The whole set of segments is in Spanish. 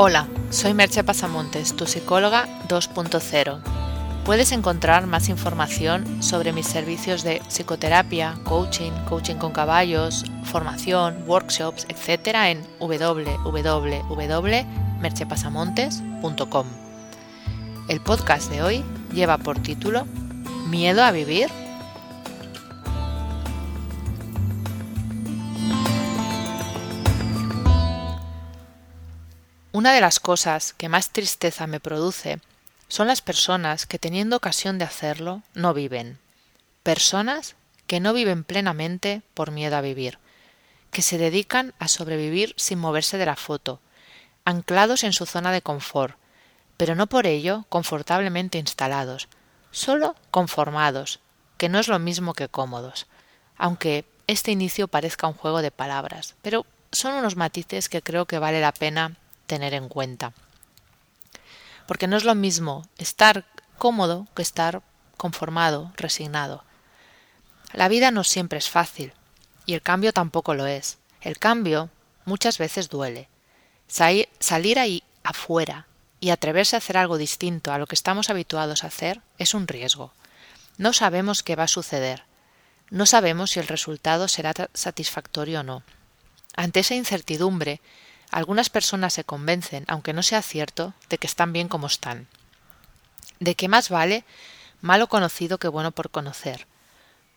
Hola, soy Merche Pasamontes, tu psicóloga 2.0. Puedes encontrar más información sobre mis servicios de psicoterapia, coaching, coaching con caballos, formación, workshops, etc. en www.merchepasamontes.com. El podcast de hoy lleva por título ¿Miedo a vivir? Una de las cosas que más tristeza me produce son las personas que teniendo ocasión de hacerlo no viven. Personas que no viven plenamente por miedo a vivir, que se dedican a sobrevivir sin moverse de la foto, anclados en su zona de confort, pero no por ello confortablemente instalados, solo conformados, que no es lo mismo que cómodos, aunque este inicio parezca un juego de palabras, pero son unos matices que creo que vale la pena tener en cuenta. Porque no es lo mismo estar cómodo que estar conformado, resignado. La vida no siempre es fácil, y el cambio tampoco lo es. El cambio muchas veces duele. Salir ahí afuera y atreverse a hacer algo distinto a lo que estamos habituados a hacer es un riesgo. No sabemos qué va a suceder. No sabemos si el resultado será satisfactorio o no. Ante esa incertidumbre, algunas personas se convencen, aunque no sea cierto, de que están bien como están. De que más vale malo conocido que bueno por conocer.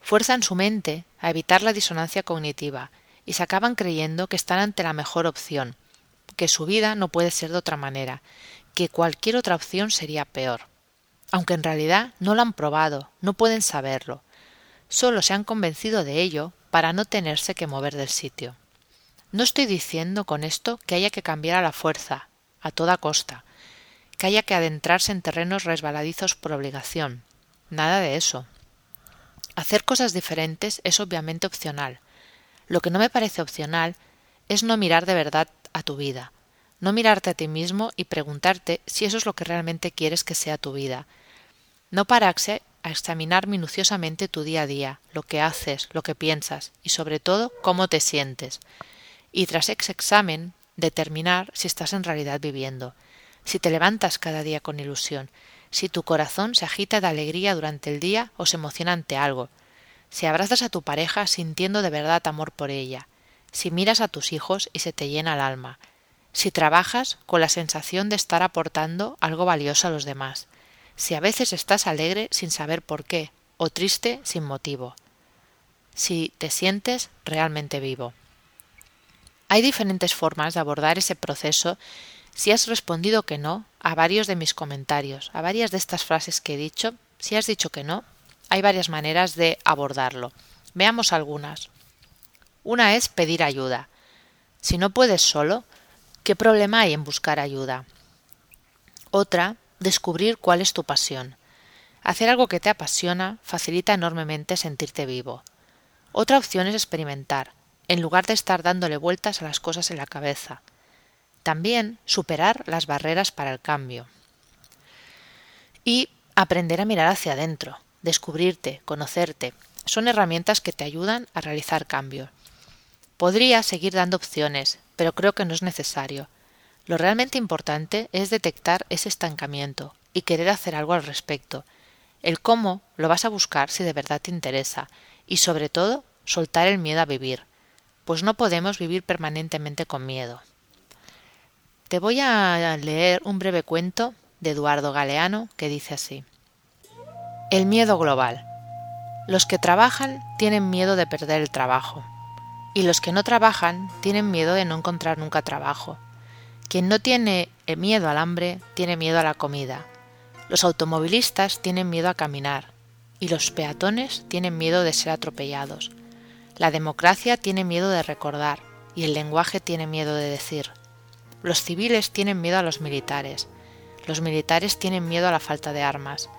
Fuerzan su mente a evitar la disonancia cognitiva y se acaban creyendo que están ante la mejor opción, que su vida no puede ser de otra manera, que cualquier otra opción sería peor. Aunque en realidad no lo han probado, no pueden saberlo. Solo se han convencido de ello para no tenerse que mover del sitio. No estoy diciendo con esto que haya que cambiar a la fuerza, a toda costa, que haya que adentrarse en terrenos resbaladizos por obligación. Nada de eso. Hacer cosas diferentes es obviamente opcional. Lo que no me parece opcional es no mirar de verdad a tu vida, no mirarte a ti mismo y preguntarte si eso es lo que realmente quieres que sea tu vida. No pararse a examinar minuciosamente tu día a día, lo que haces, lo que piensas y sobre todo cómo te sientes y tras ese examen determinar si estás en realidad viviendo, si te levantas cada día con ilusión, si tu corazón se agita de alegría durante el día o se emociona ante algo, si abrazas a tu pareja sintiendo de verdad amor por ella, si miras a tus hijos y se te llena el alma, si trabajas con la sensación de estar aportando algo valioso a los demás, si a veces estás alegre sin saber por qué, o triste sin motivo, si te sientes realmente vivo. Hay diferentes formas de abordar ese proceso si has respondido que no a varios de mis comentarios, a varias de estas frases que he dicho. Si has dicho que no, hay varias maneras de abordarlo. Veamos algunas. Una es pedir ayuda. Si no puedes solo, ¿qué problema hay en buscar ayuda? Otra, descubrir cuál es tu pasión. Hacer algo que te apasiona facilita enormemente sentirte vivo. Otra opción es experimentar, en lugar de estar dándole vueltas a las cosas en la cabeza. También superar las barreras para el cambio. Y aprender a mirar hacia adentro, descubrirte, conocerte. Son herramientas que te ayudan a realizar cambios. Podría seguir dando opciones, pero creo que no es necesario. Lo realmente importante es detectar ese estancamiento y querer hacer algo al respecto. El cómo lo vas a buscar si de verdad te interesa y sobre todo soltar el miedo a vivir, pues no podemos vivir permanentemente con miedo. Te voy a leer un breve cuento de Eduardo Galeano que dice así. El miedo global. Los que trabajan tienen miedo de perder el trabajo, y los que no trabajan tienen miedo de no encontrar nunca trabajo. Quien no tiene miedo al hambre tiene miedo a la comida. Los automovilistas tienen miedo a caminar, y los peatones tienen miedo de ser atropellados. La democracia tiene miedo de recordar y el lenguaje tiene miedo de decir. Los civiles tienen miedo a los militares. Los militares tienen miedo a la falta de armas.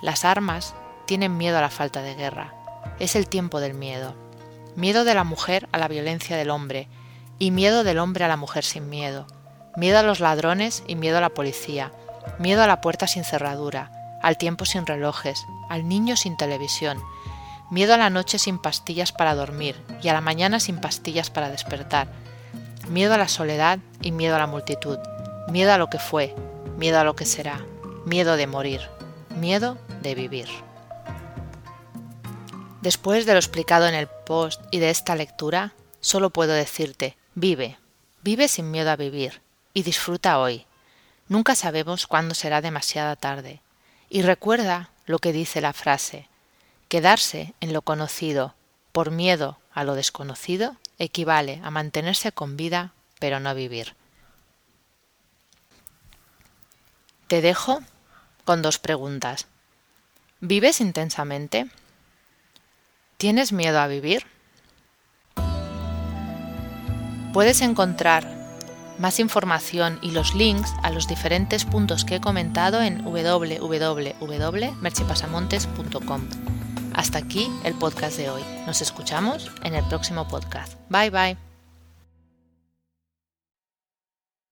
Las armas tienen miedo a la falta de guerra. Es el tiempo del miedo. Miedo de la mujer a la violencia del hombre y miedo del hombre a la mujer sin miedo. Miedo a los ladrones y miedo a la policía. Miedo a la puerta sin cerradura, al tiempo sin relojes, al niño sin televisión, miedo a la noche sin pastillas para dormir y a la mañana sin pastillas para despertar, miedo a la soledad y miedo a la multitud, Miedo a lo que fue, miedo a lo que será, miedo de morir, miedo de vivir. Después de lo explicado en el post y de esta lectura, solo puedo decirte, vive, vive sin miedo a vivir y disfruta hoy. Nunca sabemos cuándo será demasiada tarde. Y recuerda lo que dice la frase, quedarse en lo conocido por miedo a lo desconocido equivale a mantenerse con vida pero no vivir. Te dejo con dos preguntas. ¿Vives intensamente? ¿Tienes miedo a vivir? Puedes encontrar más información y los links a los diferentes puntos que he comentado en www.merchipasamontes.com. Hasta aquí el podcast de hoy. Nos escuchamos en el próximo podcast. Bye bye.